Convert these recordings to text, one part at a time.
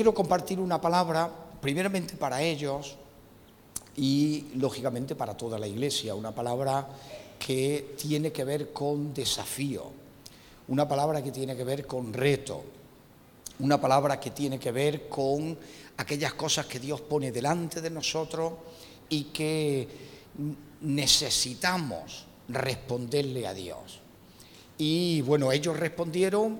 quiero compartir una palabra, primeramente para ellos y lógicamente para toda la iglesia, una palabra que tiene que ver con desafío, una palabra que tiene que ver con reto, una palabra que tiene que ver con aquellas cosas que Dios pone delante de nosotros y que necesitamos responderle a Dios. Y bueno, ellos respondieron,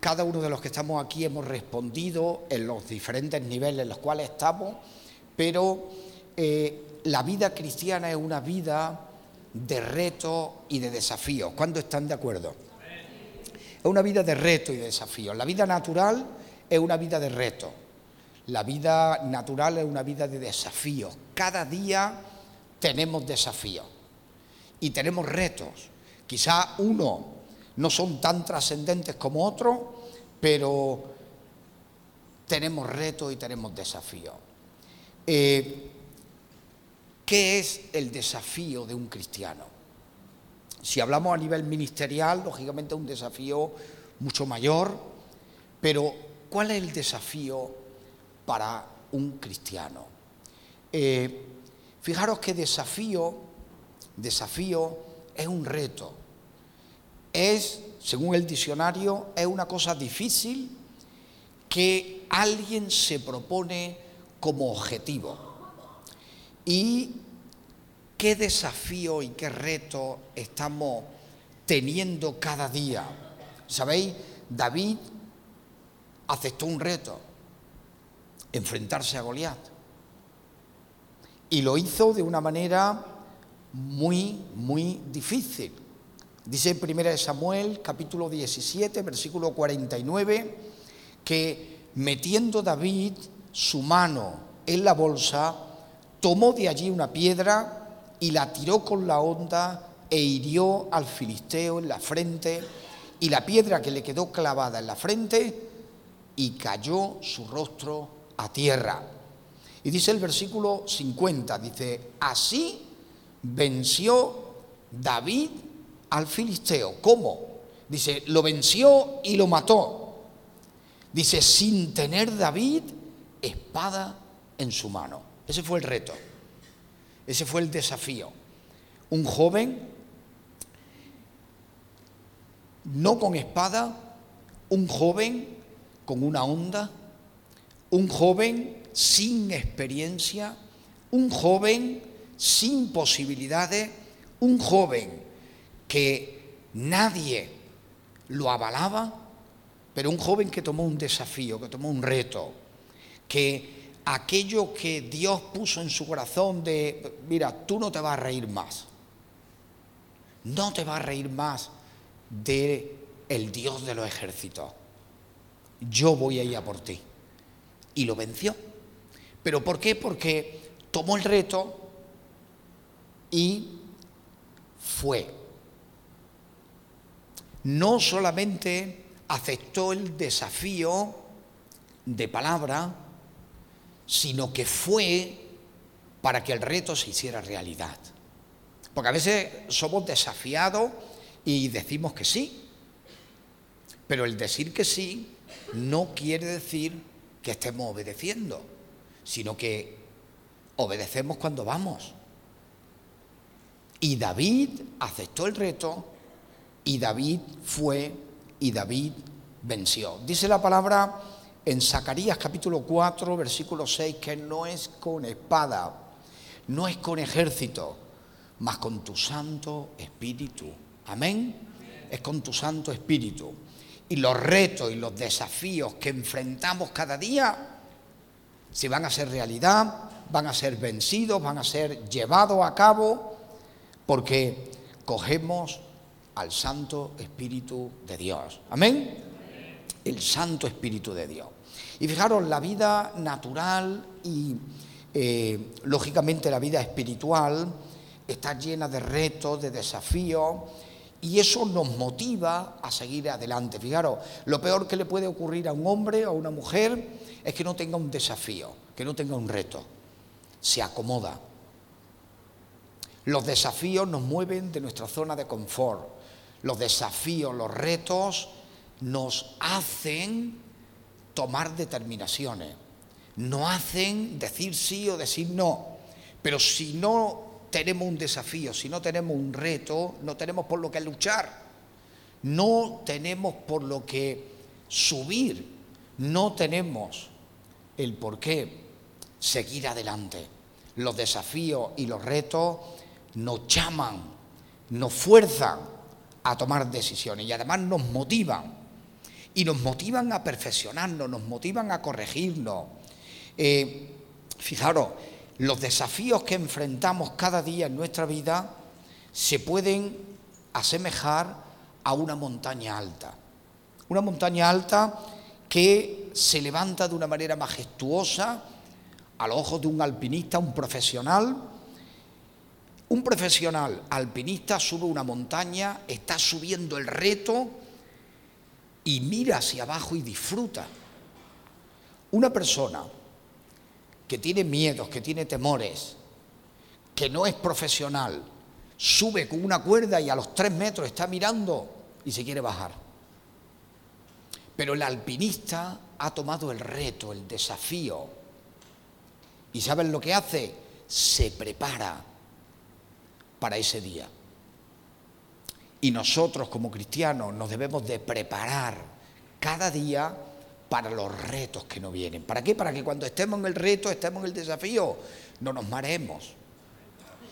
cada uno de los que estamos aquí hemos respondido en los diferentes niveles en los cuales estamos, pero eh, la vida cristiana es una vida de reto y de desafíos. ¿Cuándo están de acuerdo? Es una vida de reto y de desafíos. La vida natural es una vida de reto. La vida natural es una vida de desafíos. Cada día tenemos desafíos y tenemos retos. Quizá uno no son tan trascendentes como otros, pero tenemos retos y tenemos desafíos. Eh, ¿Qué es el desafío de un cristiano? Si hablamos a nivel ministerial, lógicamente es un desafío mucho mayor, pero ¿cuál es el desafío para un cristiano? Eh, fijaros que desafío, desafío es un reto es, según el diccionario, es una cosa difícil que alguien se propone como objetivo. ¿Y qué desafío y qué reto estamos teniendo cada día? ¿Sabéis? David aceptó un reto, enfrentarse a Goliat. Y lo hizo de una manera muy, muy difícil. Dice en 1 Samuel capítulo 17, versículo 49, que metiendo David su mano en la bolsa, tomó de allí una piedra y la tiró con la onda e hirió al filisteo en la frente, y la piedra que le quedó clavada en la frente, y cayó su rostro a tierra. Y dice el versículo 50, dice, así venció David al filisteo. ¿Cómo? Dice, lo venció y lo mató. Dice, sin tener David espada en su mano. Ese fue el reto. Ese fue el desafío. Un joven, no con espada, un joven con una onda, un joven sin experiencia, un joven sin posibilidades, un joven que nadie lo avalaba, pero un joven que tomó un desafío, que tomó un reto, que aquello que Dios puso en su corazón de, mira, tú no te vas a reír más, no te vas a reír más de el Dios de los ejércitos. Yo voy a ir a por ti. Y lo venció. ¿Pero por qué? Porque tomó el reto y fue no solamente aceptó el desafío de palabra, sino que fue para que el reto se hiciera realidad. Porque a veces somos desafiados y decimos que sí, pero el decir que sí no quiere decir que estemos obedeciendo, sino que obedecemos cuando vamos. Y David aceptó el reto y David fue y David venció. Dice la palabra en Zacarías capítulo 4, versículo 6, que no es con espada, no es con ejército, mas con tu Santo Espíritu. Amén. Es con tu Santo Espíritu. Y los retos y los desafíos que enfrentamos cada día, si van a ser realidad, van a ser vencidos, van a ser llevados a cabo, porque cogemos al Santo Espíritu de Dios. Amén. El Santo Espíritu de Dios. Y fijaros, la vida natural y eh, lógicamente la vida espiritual está llena de retos, de desafíos, y eso nos motiva a seguir adelante. Fijaros, lo peor que le puede ocurrir a un hombre o a una mujer es que no tenga un desafío, que no tenga un reto. Se acomoda. Los desafíos nos mueven de nuestra zona de confort los desafíos, los retos nos hacen tomar determinaciones, no hacen decir sí o decir no. Pero si no tenemos un desafío, si no tenemos un reto, no tenemos por lo que luchar, no tenemos por lo que subir, no tenemos el por qué seguir adelante. Los desafíos y los retos nos llaman, nos fuerzan a tomar decisiones y además nos motivan. Y nos motivan a perfeccionarnos, nos motivan a corregirnos. Eh, fijaros, los desafíos que enfrentamos cada día en nuestra vida se pueden asemejar a una montaña alta. Una montaña alta que se levanta de una manera majestuosa a los ojos de un alpinista, un profesional. Un profesional alpinista sube una montaña, está subiendo el reto y mira hacia abajo y disfruta. Una persona que tiene miedos, que tiene temores, que no es profesional, sube con una cuerda y a los tres metros está mirando y se quiere bajar. Pero el alpinista ha tomado el reto, el desafío. ¿Y saben lo que hace? Se prepara para ese día. Y nosotros como cristianos nos debemos de preparar cada día para los retos que nos vienen. ¿Para qué? Para que cuando estemos en el reto, estemos en el desafío, no nos mareemos,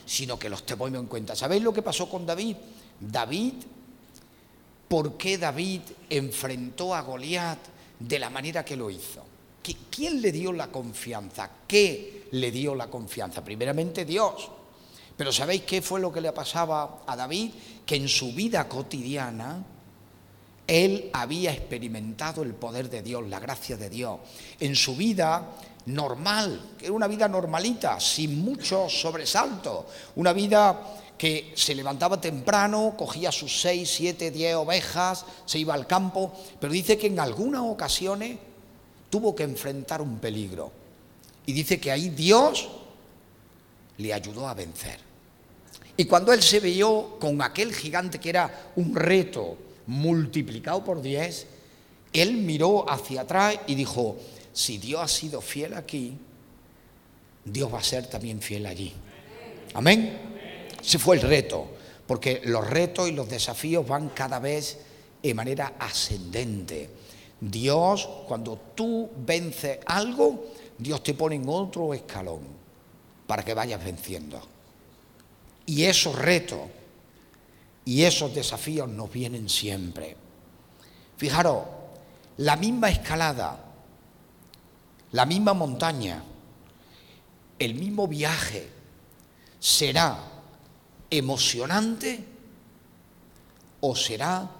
sino que los tomemos en cuenta. ¿Sabéis lo que pasó con David? David, ¿por qué David enfrentó a Goliat de la manera que lo hizo? ¿Quién le dio la confianza? ¿Qué le dio la confianza? Primeramente Dios. Pero ¿sabéis qué fue lo que le pasaba a David? Que en su vida cotidiana él había experimentado el poder de Dios, la gracia de Dios. En su vida normal, que era una vida normalita, sin mucho sobresalto, una vida que se levantaba temprano, cogía sus seis, siete, diez ovejas, se iba al campo, pero dice que en algunas ocasiones tuvo que enfrentar un peligro. Y dice que ahí Dios le ayudó a vencer. Y cuando él se vio con aquel gigante que era un reto multiplicado por diez, él miró hacia atrás y dijo, si Dios ha sido fiel aquí, Dios va a ser también fiel allí. Amén. Ese fue el reto, porque los retos y los desafíos van cada vez de manera ascendente. Dios, cuando tú vences algo, Dios te pone en otro escalón para que vayas venciendo. Y esos retos y esos desafíos nos vienen siempre. Fijaros, la misma escalada, la misma montaña, el mismo viaje será emocionante o será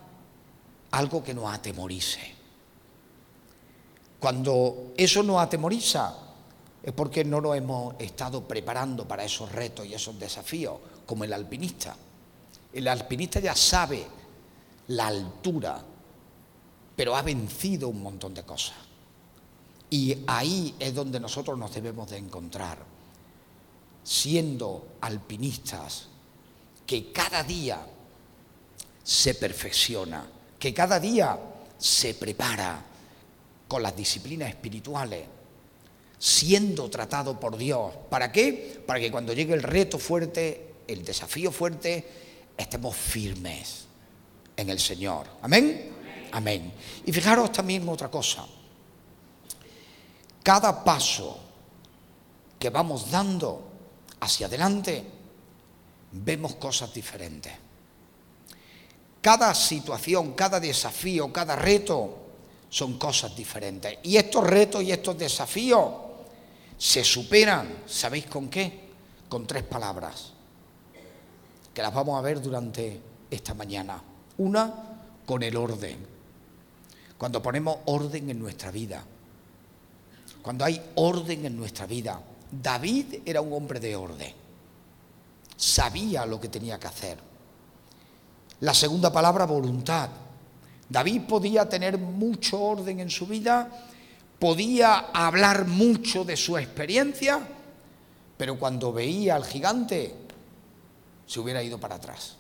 algo que nos atemorice. Cuando eso nos atemoriza es porque no nos hemos estado preparando para esos retos y esos desafíos como el alpinista. El alpinista ya sabe la altura, pero ha vencido un montón de cosas. Y ahí es donde nosotros nos debemos de encontrar, siendo alpinistas que cada día se perfecciona, que cada día se prepara con las disciplinas espirituales, siendo tratado por Dios. ¿Para qué? Para que cuando llegue el reto fuerte el desafío fuerte, estemos firmes en el Señor. Amén. Amén. Y fijaros también otra cosa. Cada paso que vamos dando hacia adelante, vemos cosas diferentes. Cada situación, cada desafío, cada reto son cosas diferentes. Y estos retos y estos desafíos se superan, ¿sabéis con qué? Con tres palabras que las vamos a ver durante esta mañana. Una, con el orden. Cuando ponemos orden en nuestra vida. Cuando hay orden en nuestra vida. David era un hombre de orden. Sabía lo que tenía que hacer. La segunda palabra, voluntad. David podía tener mucho orden en su vida, podía hablar mucho de su experiencia, pero cuando veía al gigante, se hubiera ido para atrás.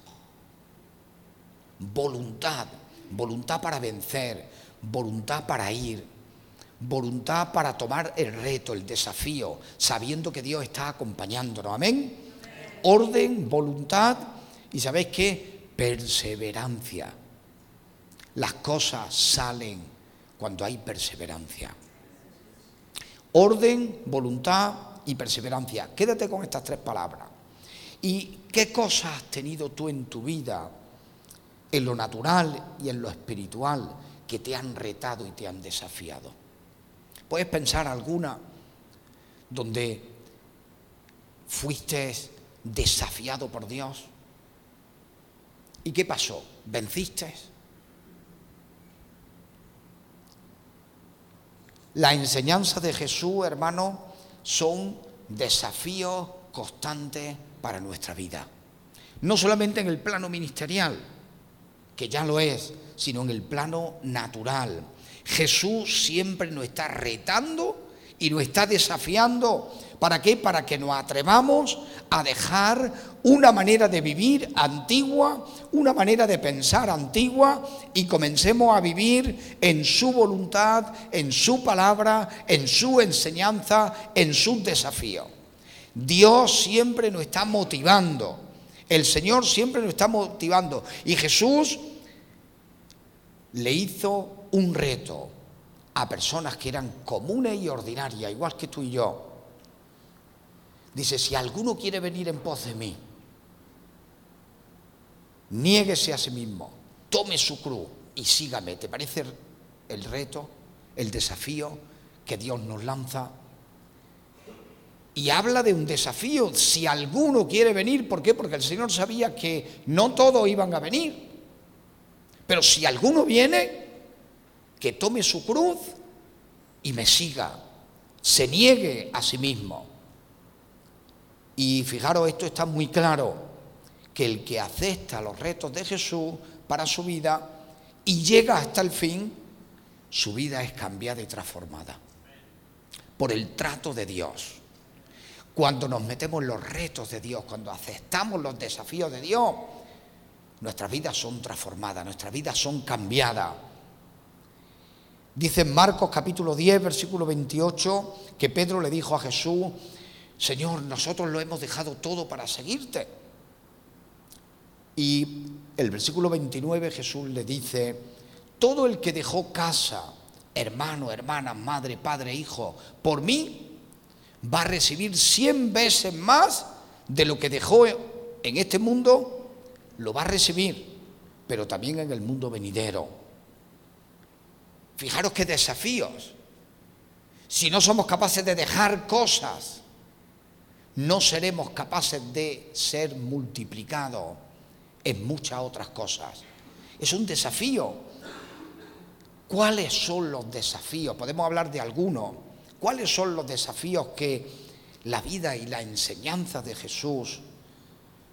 Voluntad, voluntad para vencer, voluntad para ir, voluntad para tomar el reto, el desafío, sabiendo que Dios está acompañándonos. Amén. Orden, voluntad y sabéis qué? Perseverancia. Las cosas salen cuando hay perseverancia. Orden, voluntad y perseverancia. Quédate con estas tres palabras. ¿Y qué cosas has tenido tú en tu vida, en lo natural y en lo espiritual, que te han retado y te han desafiado? ¿Puedes pensar alguna donde fuiste desafiado por Dios? ¿Y qué pasó? ¿Venciste? La enseñanza de Jesús, hermano, son desafíos constantes para nuestra vida. No solamente en el plano ministerial, que ya lo es, sino en el plano natural. Jesús siempre nos está retando y nos está desafiando. ¿Para qué? Para que nos atrevamos a dejar una manera de vivir antigua, una manera de pensar antigua y comencemos a vivir en su voluntad, en su palabra, en su enseñanza, en sus desafíos. Dios siempre nos está motivando. El Señor siempre nos está motivando. Y Jesús le hizo un reto a personas que eran comunes y ordinarias, igual que tú y yo. Dice, si alguno quiere venir en pos de mí, niéguese a sí mismo, tome su cruz y sígame. ¿Te parece el reto, el desafío que Dios nos lanza? Y habla de un desafío, si alguno quiere venir, ¿por qué? Porque el Señor sabía que no todos iban a venir. Pero si alguno viene, que tome su cruz y me siga, se niegue a sí mismo. Y fijaros, esto está muy claro, que el que acepta los retos de Jesús para su vida y llega hasta el fin, su vida es cambiada y transformada por el trato de Dios. Cuando nos metemos los retos de Dios, cuando aceptamos los desafíos de Dios, nuestras vidas son transformadas, nuestras vidas son cambiadas. Dice en Marcos capítulo 10, versículo 28, que Pedro le dijo a Jesús, Señor, nosotros lo hemos dejado todo para seguirte. Y el versículo 29 Jesús le dice, todo el que dejó casa, hermano, hermana, madre, padre, hijo, por mí, va a recibir cien veces más de lo que dejó en este mundo, lo va a recibir, pero también en el mundo venidero. Fijaros qué desafíos. Si no somos capaces de dejar cosas, no seremos capaces de ser multiplicados en muchas otras cosas. Es un desafío. ¿Cuáles son los desafíos? Podemos hablar de algunos. ¿Cuáles son los desafíos que la vida y la enseñanza de Jesús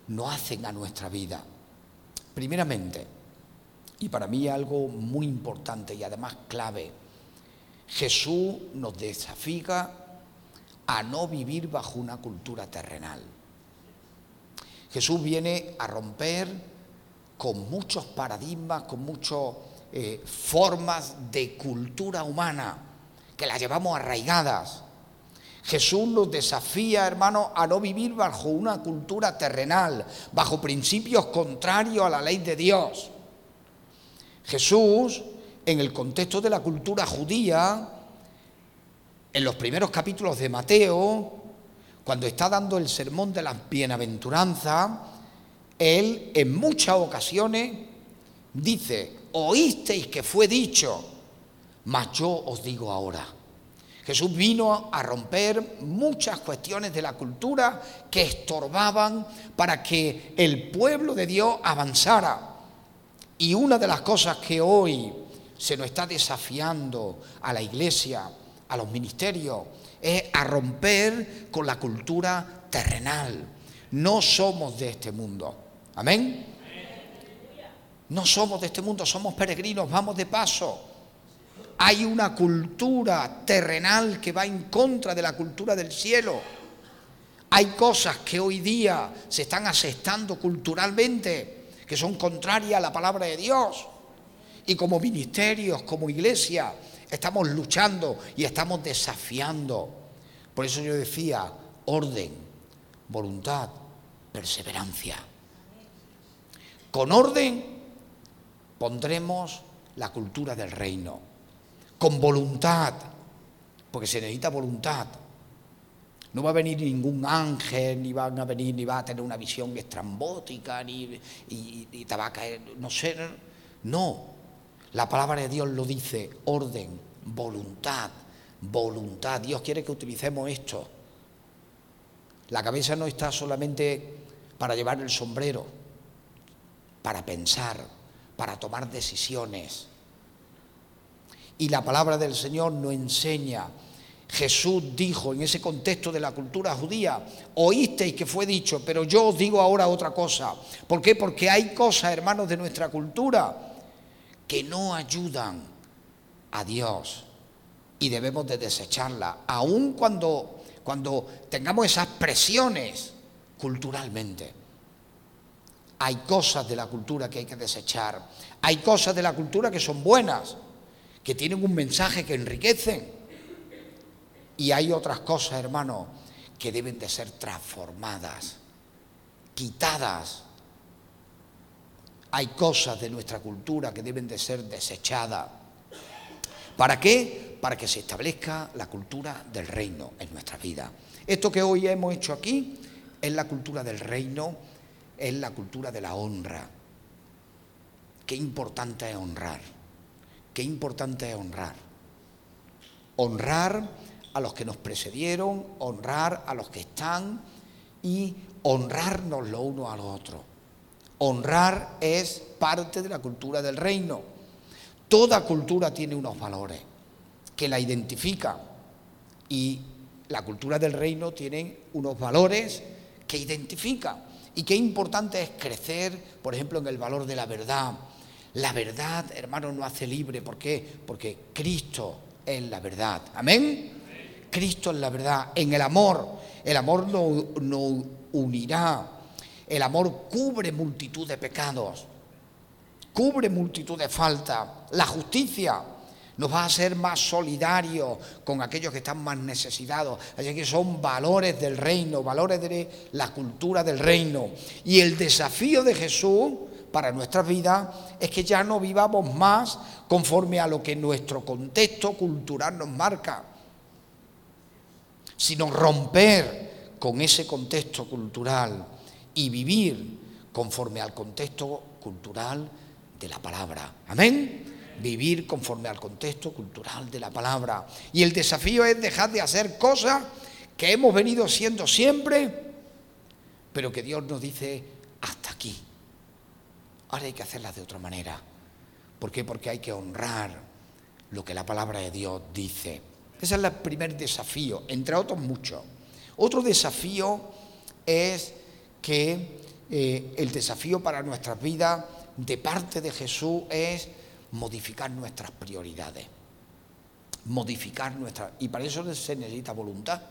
nos hacen a nuestra vida? Primeramente, y para mí algo muy importante y además clave. Jesús nos desafía a no vivir bajo una cultura terrenal. Jesús viene a romper con muchos paradigmas, con muchas eh, formas de cultura humana que las llevamos arraigadas. Jesús nos desafía, hermano, a no vivir bajo una cultura terrenal, bajo principios contrarios a la ley de Dios. Jesús, en el contexto de la cultura judía, en los primeros capítulos de Mateo, cuando está dando el sermón de la bienaventuranza, él en muchas ocasiones dice, oísteis que fue dicho, mas yo os digo ahora. Jesús vino a romper muchas cuestiones de la cultura que estorbaban para que el pueblo de Dios avanzara. Y una de las cosas que hoy se nos está desafiando a la iglesia, a los ministerios, es a romper con la cultura terrenal. No somos de este mundo. Amén. No somos de este mundo, somos peregrinos, vamos de paso. Hay una cultura terrenal que va en contra de la cultura del cielo. Hay cosas que hoy día se están aceptando culturalmente que son contrarias a la palabra de Dios. Y como ministerios, como iglesia, estamos luchando y estamos desafiando. Por eso yo decía, orden, voluntad, perseverancia. Con orden pondremos la cultura del reino. Con voluntad, porque se necesita voluntad. No va a venir ningún ángel, ni van a venir, ni va a tener una visión estrambótica, ni te va a caer, no sé. No. La palabra de Dios lo dice, orden, voluntad, voluntad. Dios quiere que utilicemos esto. La cabeza no está solamente para llevar el sombrero para pensar, para tomar decisiones. Y la palabra del Señor nos enseña. Jesús dijo en ese contexto de la cultura judía, oísteis que fue dicho, pero yo os digo ahora otra cosa. ¿Por qué? Porque hay cosas, hermanos, de nuestra cultura que no ayudan a Dios y debemos de desecharla, aun cuando, cuando tengamos esas presiones culturalmente. Hay cosas de la cultura que hay que desechar. Hay cosas de la cultura que son buenas, que tienen un mensaje que enriquecen. Y hay otras cosas, hermano, que deben de ser transformadas, quitadas. Hay cosas de nuestra cultura que deben de ser desechadas. ¿Para qué? Para que se establezca la cultura del reino en nuestra vida. Esto que hoy hemos hecho aquí es la cultura del reino es la cultura de la honra. Qué importante es honrar. Qué importante es honrar. Honrar a los que nos precedieron, honrar a los que están y honrarnos lo uno a lo otro. Honrar es parte de la cultura del reino. Toda cultura tiene unos valores que la identifican y la cultura del reino tiene unos valores que identifican. Y qué importante es crecer, por ejemplo, en el valor de la verdad. La verdad, hermano, no hace libre. ¿Por qué? Porque Cristo es la verdad. Amén. Cristo es la verdad. En el amor, el amor nos no unirá. El amor cubre multitud de pecados, cubre multitud de faltas. La justicia nos va a hacer más solidarios con aquellos que están más necesitados. Así que son valores del reino, valores de la cultura del reino. Y el desafío de Jesús para nuestra vida es que ya no vivamos más conforme a lo que nuestro contexto cultural nos marca, sino romper con ese contexto cultural y vivir conforme al contexto cultural de la palabra. Amén vivir conforme al contexto cultural de la palabra. Y el desafío es dejar de hacer cosas que hemos venido siendo siempre, pero que Dios nos dice hasta aquí. Ahora hay que hacerlas de otra manera. ¿Por qué? Porque hay que honrar lo que la palabra de Dios dice. Ese es el primer desafío, entre otros muchos. Otro desafío es que eh, el desafío para nuestras vidas de parte de Jesús es modificar nuestras prioridades, modificar nuestras... Y para eso se necesita voluntad.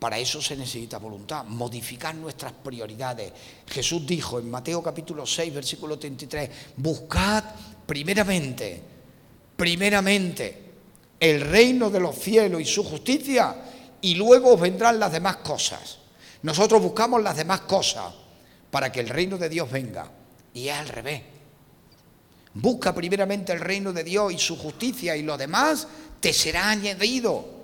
Para eso se necesita voluntad, modificar nuestras prioridades. Jesús dijo en Mateo capítulo 6, versículo 33, buscad primeramente, primeramente el reino de los cielos y su justicia y luego os vendrán las demás cosas. Nosotros buscamos las demás cosas para que el reino de Dios venga. Y es al revés. Busca primeramente el reino de Dios y su justicia y lo demás te será añadido.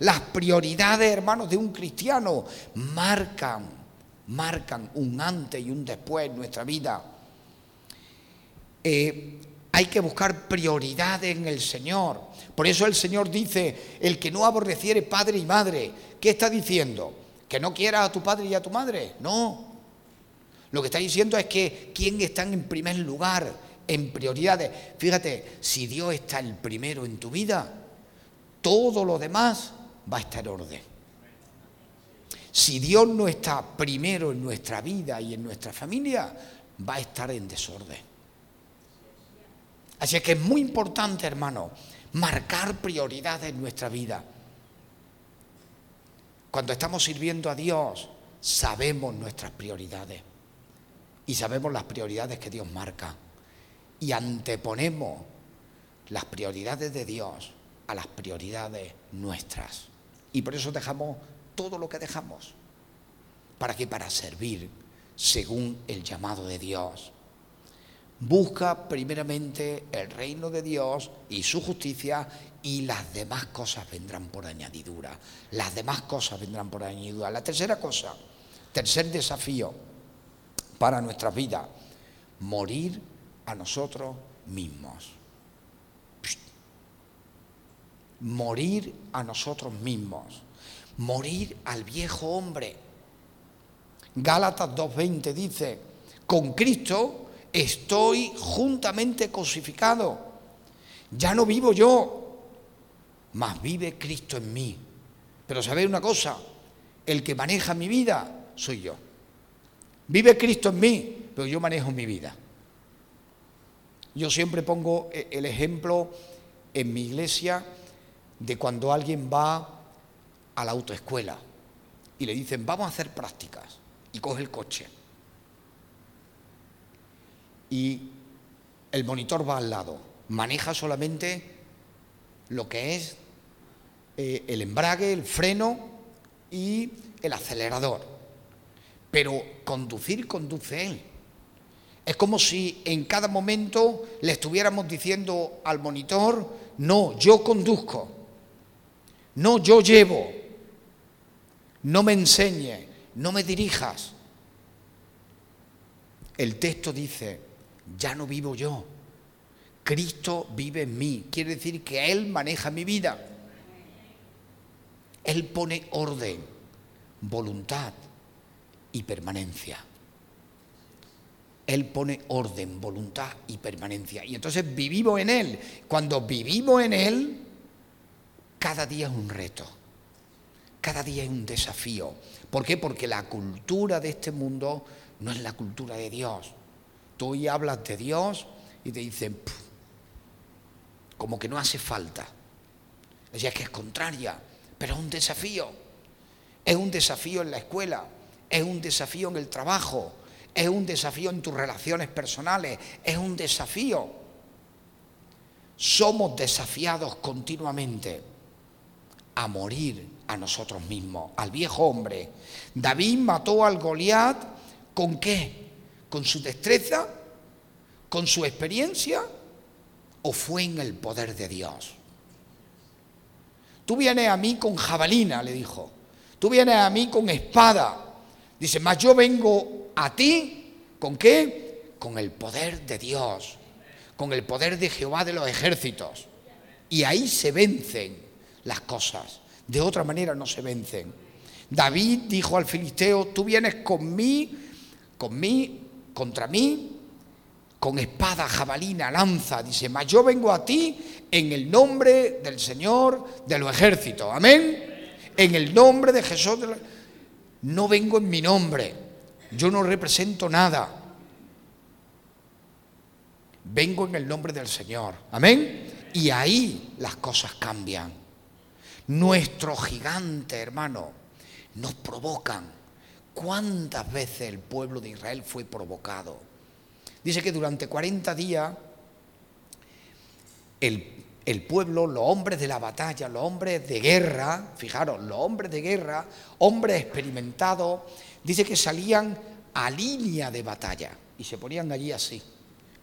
Las prioridades, hermanos, de un cristiano marcan, marcan un antes y un después en nuestra vida. Eh, hay que buscar prioridades en el Señor. Por eso el Señor dice, el que no aborreciere padre y madre, ¿qué está diciendo? ¿Que no quiera a tu padre y a tu madre? No, lo que está diciendo es que quién está en primer lugar, en prioridades. Fíjate, si Dios está el primero en tu vida, todo lo demás va a estar en orden. Si Dios no está primero en nuestra vida y en nuestra familia, va a estar en desorden. Así que es muy importante, hermano, marcar prioridades en nuestra vida. Cuando estamos sirviendo a Dios, sabemos nuestras prioridades y sabemos las prioridades que Dios marca. y anteponemos las prioridades de Dios a las prioridades nuestras. Y por eso dejamos todo lo que dejamos. ¿Para qué? Para servir según el llamado de Dios. Busca primeramente el reino de Dios y su justicia y las demás cosas vendrán por añadidura. Las demás cosas vendrán por añadidura. La tercera cosa, tercer desafío para nuestra vida, morir a nosotros mismos. Morir a nosotros mismos. Morir al viejo hombre. Gálatas 2.20 dice, con Cristo estoy juntamente crucificado. Ya no vivo yo, mas vive Cristo en mí. Pero sabéis una cosa, el que maneja mi vida soy yo. Vive Cristo en mí, pero yo manejo mi vida. Yo siempre pongo e-, el ejemplo en mi iglesia de cuando alguien va a la autoescuela y le dicen, vamos a hacer prácticas, y coge el coche y el monitor va al lado. Maneja solamente lo que es eh, el embrague, el freno y el acelerador. Pero conducir conduce él. Es como si en cada momento le estuviéramos diciendo al monitor, no, yo conduzco, no, yo llevo, no me enseñe, no me dirijas. El texto dice, ya no vivo yo. Cristo vive en mí. Quiere decir que Él maneja mi vida. Él pone orden, voluntad y permanencia. Él pone orden, voluntad y permanencia. Y entonces vivimos en Él. Cuando vivimos en Él, cada día es un reto. Cada día es un desafío. ¿Por qué? Porque la cultura de este mundo no es la cultura de Dios. Tú hoy hablas de Dios y te dicen, como que no hace falta. Es que es contraria, pero es un desafío. Es un desafío en la escuela, es un desafío en el trabajo, es un desafío en tus relaciones personales, es un desafío. Somos desafiados continuamente a morir a nosotros mismos, al viejo hombre. David mató al Goliat con qué? con su destreza, con su experiencia, o fue en el poder de Dios. Tú vienes a mí con jabalina, le dijo. Tú vienes a mí con espada. Dice, mas yo vengo a ti, ¿con qué? Con el poder de Dios, con el poder de Jehová de los ejércitos. Y ahí se vencen las cosas. De otra manera no se vencen. David dijo al filisteo, tú vienes con mí, con mí contra mí con espada, jabalina, lanza. Dice, mas yo vengo a ti en el nombre del Señor de los ejércitos. Amén. En el nombre de Jesús. No vengo en mi nombre. Yo no represento nada. Vengo en el nombre del Señor. Amén. Y ahí las cosas cambian. Nuestro gigante, hermano, nos provocan ¿Cuántas veces el pueblo de Israel fue provocado? Dice que durante 40 días el, pueblo, los hombres de la batalla, los hombres de guerra, fijaros, los hombres de guerra, hombres experimentados, dice que salían a línea de batalla y se ponían allí así,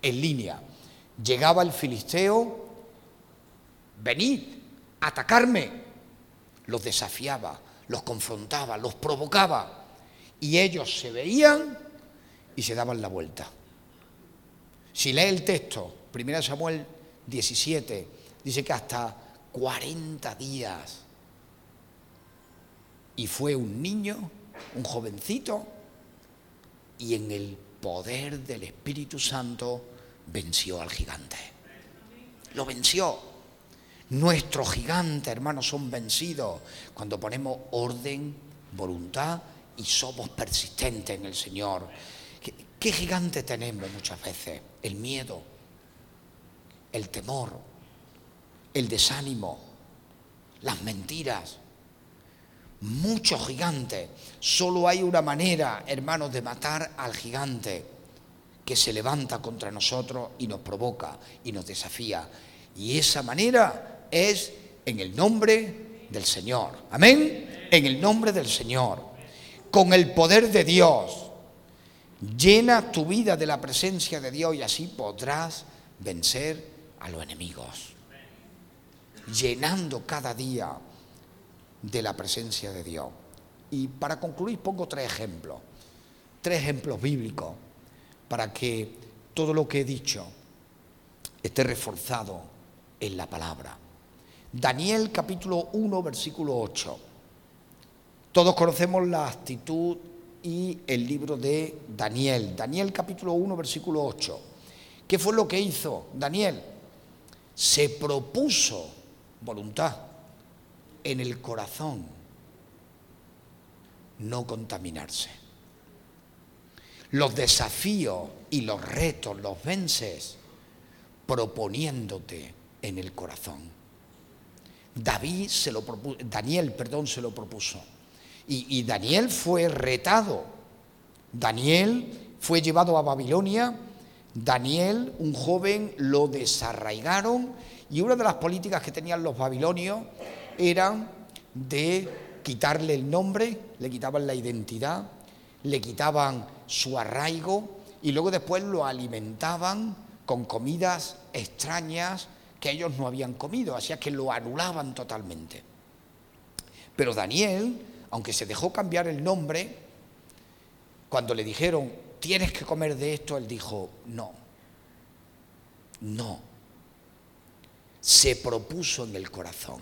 en línea. Llegaba el filisteo, venid, atacarme. Los desafiaba, los confrontaba, los provocaba y ellos se veían y se daban la vuelta. Si lee el texto, 1 Samuel 17, dice que hasta 40 días. Y fue un niño, un jovencito, y en el poder del Espíritu Santo venció al gigante. Lo venció. Nuestros gigantes, hermanos, son vencidos cuando ponemos orden, voluntad y somos persistentes en el Señor. ¿Qué, gigante tenemos muchas veces? El miedo, el temor, el desánimo, las mentiras. Muchos gigantes. Solo hay una manera, hermanos, de matar al gigante, que se levanta contra nosotros y nos provoca y nos desafía. Y esa manera es en el nombre del Señor. Amén. En el nombre del Señor. Con el poder de Dios. Llena tu vida de la presencia de Dios y así podrás vencer a los enemigos. Llenando cada día de la presencia de Dios. Y para concluir pongo tres ejemplos. Tres ejemplos bíblicos para que todo lo que he dicho esté reforzado en la palabra. Daniel capítulo 1 versículo 8. Todos conocemos la actitud y el libro de Daniel. Daniel capítulo 1 versículo 8. ¿Qué fue lo que hizo Daniel? Se propuso voluntad en el corazón no contaminarse. Los desafíos y los retos los vences proponiéndote en el corazón. David se lo propuso, Daniel, perdón, se lo propuso. Y, y Daniel fue retado. Daniel fue llevado a Babilonia. Daniel, un joven, lo desarraigaron y una de las políticas que tenían los babilonios eran de quitarle el nombre, le quitaban la identidad, le quitaban su arraigo y luego después lo alimentaban con comidas extrañas que ellos no habían comido, así que lo anulaban totalmente. Pero Daniel, aunque se dejó cambiar el nombre, cuando le dijeron, tienes que comer de esto, él dijo, no, no. Se propuso en el corazón.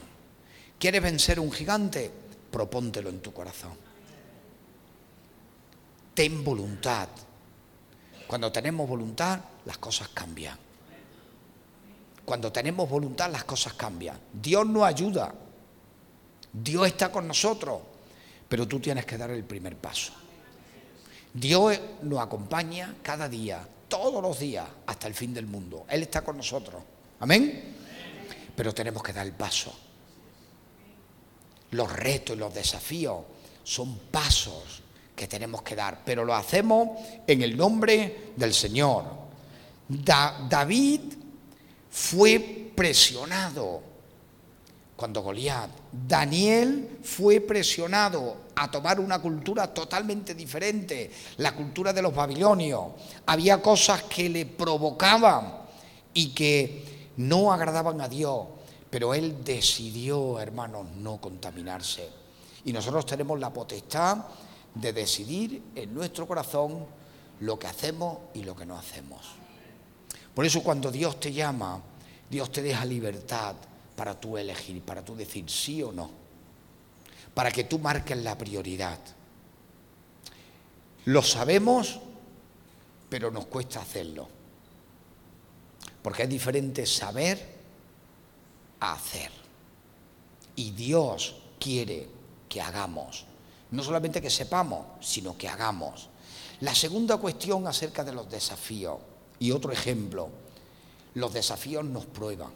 ¿Quieres vencer un gigante? Propóntelo en tu corazón. Ten voluntad. Cuando tenemos voluntad, las cosas cambian. Cuando tenemos voluntad, las cosas cambian. Dios nos ayuda. Dios está con nosotros. Pero tú tienes que dar el primer paso. Dios nos acompaña cada día, todos los días, hasta el fin del mundo. Él está con nosotros. Amén. Pero tenemos que dar el paso. Los retos y los desafíos son pasos que tenemos que dar, pero lo hacemos en el nombre del Señor. David fue presionado cuando Goliat, Daniel fue presionado a tomar una cultura totalmente diferente, la cultura de los babilonios. Había cosas que le provocaban y que no agradaban a Dios, pero él decidió, hermanos, no contaminarse. Y nosotros tenemos la potestad de decidir en nuestro corazón lo que hacemos y lo que no hacemos. Por eso cuando Dios te llama, Dios te deja libertad para tú elegir, para tú decir sí o no, para que tú marques la prioridad. Lo sabemos, pero nos cuesta hacerlo, porque es diferente saber a hacer. Y Dios quiere que hagamos, no solamente que sepamos, sino que hagamos. La segunda cuestión acerca de los desafíos, y otro ejemplo, los desafíos nos prueban,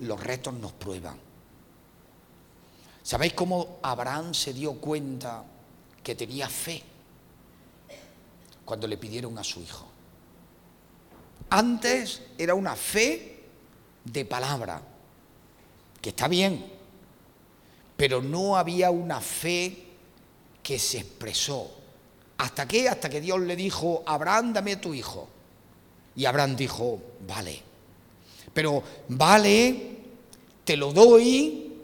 los retos nos prueban. ¿Sabéis cómo Abraham se dio cuenta que tenía fe cuando le pidieron a su hijo? Antes era una fe de palabra, que está bien, pero no había una fe que se expresó. ¿Hasta qué? Hasta que Dios le dijo, Abraham, dame tu hijo. Y Abraham dijo, vale. Pero, vale, te lo doy,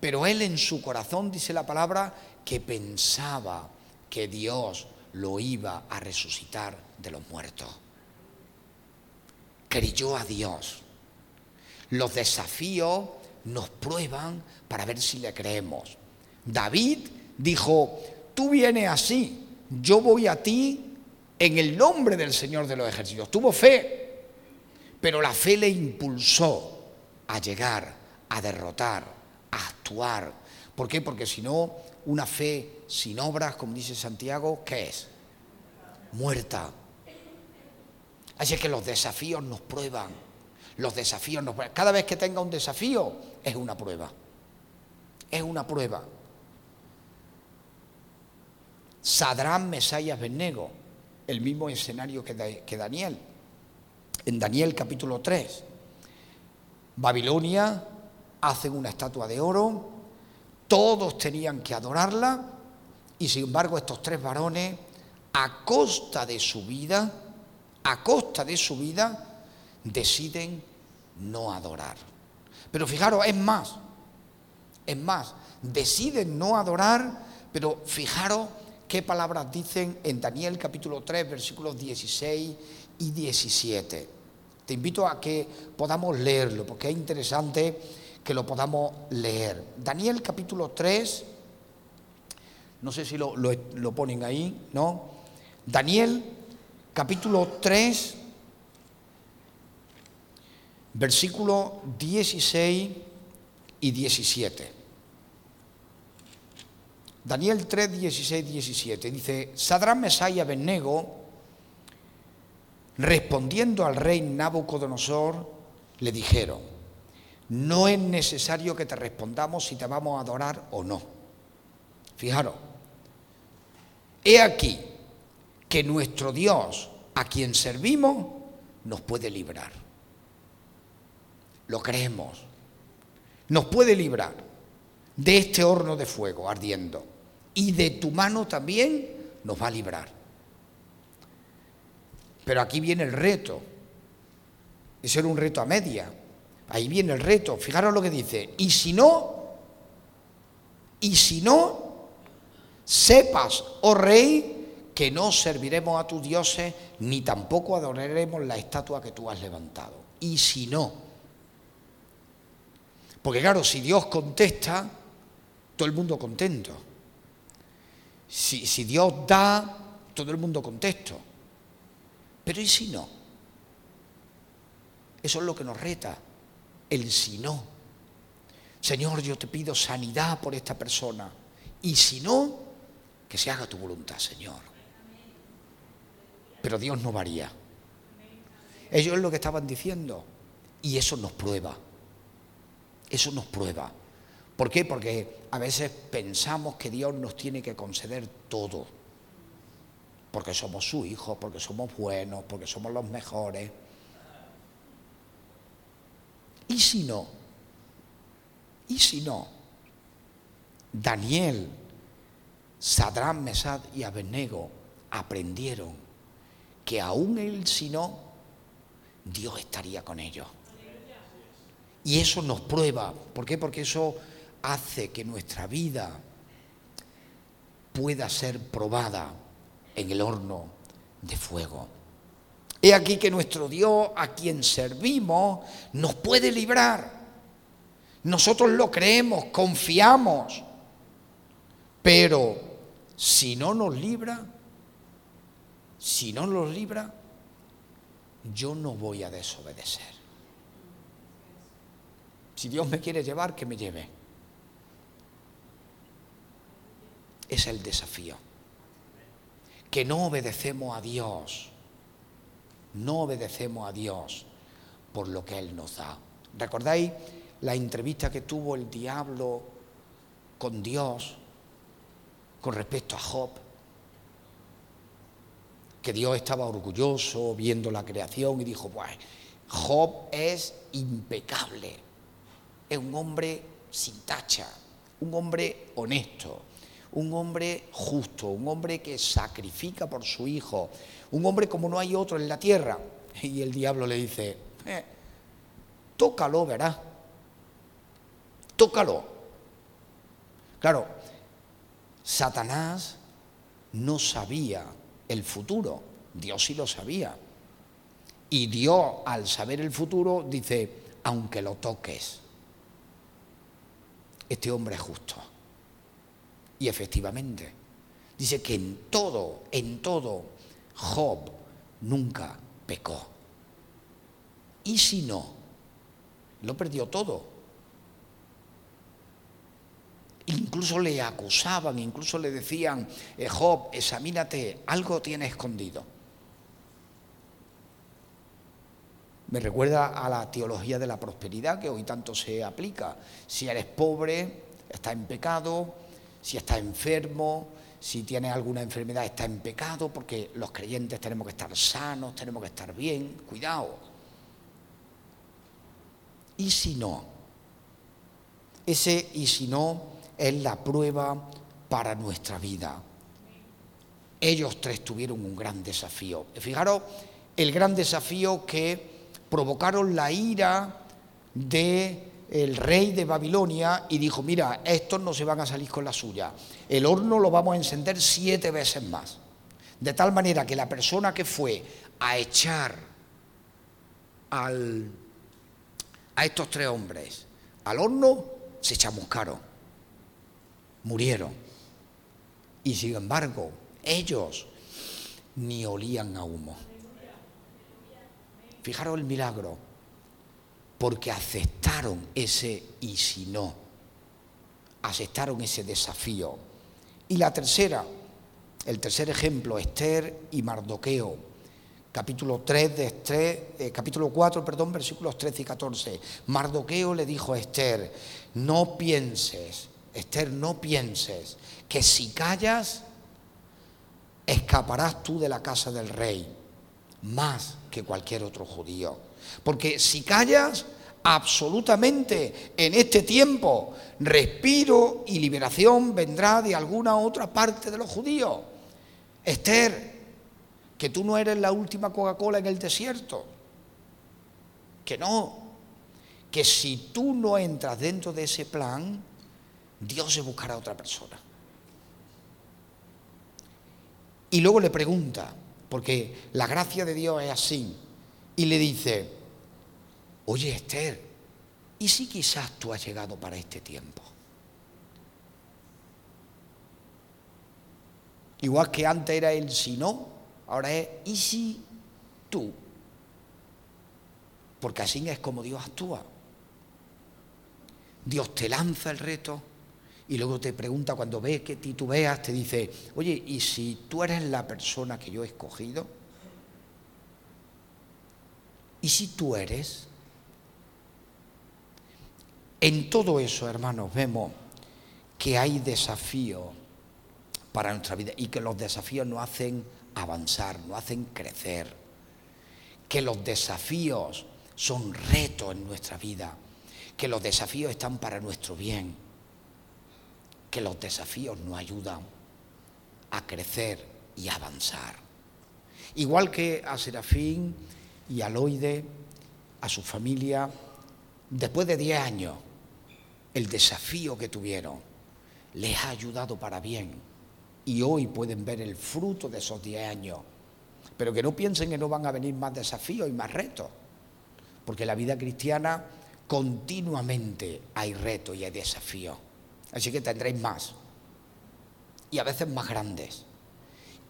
pero él en su corazón, dice la palabra, que pensaba que Dios lo iba a resucitar de los muertos. Creyó a Dios. Los desafíos nos prueban para ver si le creemos. David dijo, tú vienes así, yo voy a ti en el nombre del Señor de los ejércitos. Tuvo fe, pero la fe le impulsó a llegar, a derrotar, a actuar. ¿Por qué? Porque si no, una fe sin obras, como dice Santiago, ¿qué es? Muerta. Así que los desafíos nos prueban los desafíos nos... Cada vez que tenga un desafío es una prueba. Es una prueba. Sadrán Mesayas Benego el mismo escenario que, Daniel. En Daniel capítulo 3, Babilonia hacen una estatua de oro, todos tenían que adorarla y sin embargo estos tres varones, a costa de su vida, a costa de su vida, deciden no adorar. Pero fijaros, es más, es más, deciden no adorar, pero fijaros qué palabras dicen en Daniel capítulo 3, versículos 16 y 17. Te invito a que podamos leerlo, porque es interesante que lo podamos leer. Daniel capítulo 3, no sé si lo, lo ponen ahí, ¿no? Daniel capítulo 3, versículos 16 y 17. Daniel 3, 16, 17 dice, Sadrán Mesá y respondiendo al rey Nabucodonosor, le dijeron, no es necesario que te respondamos si te vamos a adorar o no. Fijaros, he aquí que nuestro Dios, a quien servimos, nos puede librar. Lo creemos, nos puede librar de este horno de fuego ardiendo y de tu mano también nos va a librar. Pero aquí viene el reto. Ese era un reto a media. Ahí viene el reto. Fijaros lo que dice. Y si no, y si no, sepas, oh rey, que no serviremos a tus dioses, ni tampoco adoraremos la estatua que tú has levantado. Y si no, porque claro, si Dios contesta, todo el mundo contento. Si, Dios da, todo el mundo contento. Pero ¿y si no? Eso es lo que nos reta, el si no. Señor, yo te pido sanidad por esta persona. Y si no, que se haga tu voluntad, Señor. Pero Dios no varía. Ellos es lo que estaban diciendo. Y eso nos prueba. Eso nos prueba. ¿Por qué? Porque a veces pensamos que Dios nos tiene que conceder todo. Porque somos su hijo, porque somos buenos, porque somos los mejores. ¿Y si no? ¿Y si no? Daniel, Sadrán, Mesad y Abednego aprendieron que aún él si no, Dios estaría con ellos. Y eso nos prueba. ¿Por qué? Porque eso hace que nuestra vida pueda ser probada en el horno de fuego. He aquí que nuestro Dios, a quien servimos, nos puede librar. Nosotros lo creemos, confiamos. Pero si no nos libra, si no nos libra, yo no voy a desobedecer. Si Dios me quiere llevar, que me lleve. Es el desafío. Que no obedecemos a Dios. No obedecemos a Dios por lo que Él nos da. ¿Recordáis la entrevista que tuvo el diablo con Dios con respecto a Job? Que Dios estaba orgulloso viendo la creación y dijo, bueno, Job es impecable es un hombre sin tacha, un hombre honesto, un hombre justo, un hombre que sacrifica por su hijo, un hombre como no hay otro en la tierra. Y el diablo le dice, eh, tócalo, verás, tócalo. Claro, Satanás no sabía el futuro, Dios sí lo sabía. Y Dios, al saber el futuro, dice, aunque lo toques, este hombre es justo. Y efectivamente, dice que en todo, en todo, Job nunca pecó. ¿Y si no? Lo perdió todo. Incluso le acusaban, incluso le decían, eh, Job, examínate, algo tiene escondido. Me recuerda a la teología de la prosperidad que hoy tanto se aplica. Si eres pobre, estás en pecado, si estás enfermo, si tienes alguna enfermedad está en pecado, porque los creyentes tenemos que estar sanos, tenemos que estar bien, cuidado. ¿Y si no? Ese y si no es la prueba para nuestra vida. Ellos tres tuvieron un gran desafío. Fijaros el gran desafío que provocaron la ira de el rey de Babilonia y dijo, mira, estos no se van a salir con la suya, el horno lo vamos a encender siete veces más. De tal manera que la persona que fue a echar al, a estos tres hombres al horno, se chamuscaron, murieron. Y sin embargo, ellos ni olían a humo. Fijaros el milagro porque aceptaron ese y si no, aceptaron ese desafío. Y la tercera, el tercer ejemplo, Esther y Mardoqueo, capítulo 3 de Esther, eh, capítulo 4, perdón, versículos 13 y 14. Mardoqueo le dijo a Esther, no pienses, Esther, no pienses que si callas, escaparás tú de la casa del rey, más que cualquier otro judío. Porque si callas, absolutamente en este tiempo, respiro y liberación vendrá de alguna otra parte de los judíos. Esther, que tú no eres la última Coca-Cola en el desierto. Que no. Que si tú no entras dentro de ese plan, Dios se buscará a otra persona. Y luego le pregunta, porque la gracia de Dios es así, y le dice, oye Esther, ¿y si quizás tú has llegado para este tiempo? Igual que antes era el si no, ahora es ¿y si tú? Porque así es como Dios actúa. Dios te lanza el reto y luego te pregunta cuando ves que titubeas, te dice, oye, ¿y si tú eres la persona que yo he escogido? ¿Y si tú eres? En todo eso, hermanos, vemos que hay desafíos para nuestra vida y que los desafíos nos hacen avanzar, nos hacen crecer, que los desafíos son retos en nuestra vida, que los desafíos están para nuestro bien, que los desafíos nos ayudan a crecer y avanzar. Igual que a Serafín y a Loide, a su familia, después de 10 años el desafío que tuvieron les ha ayudado para bien y hoy pueden ver el fruto de esos 10 años. Pero que no piensen que no van a venir más desafíos y más retos, porque la vida cristiana continuamente hay retos y hay desafíos. Así que tendréis más y a veces más grandes.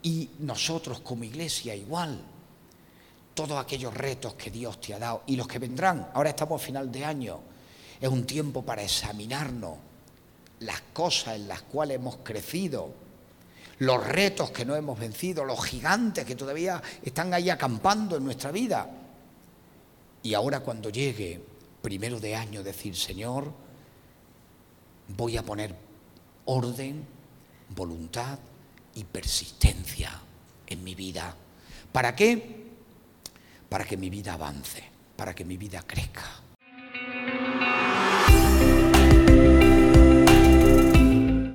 Y nosotros como iglesia igual, todos aquellos retos que Dios te ha dado y los que vendrán, ahora estamos a final de año, es un tiempo para examinarnos las cosas en las cuales hemos crecido, los retos que no hemos vencido, los gigantes que todavía están ahí acampando en nuestra vida. Y ahora cuando llegue primero de año decir, Señor, voy a poner orden, voluntad y persistencia en mi vida. ¿Para qué? para que mi vida avance, para que mi vida crezca.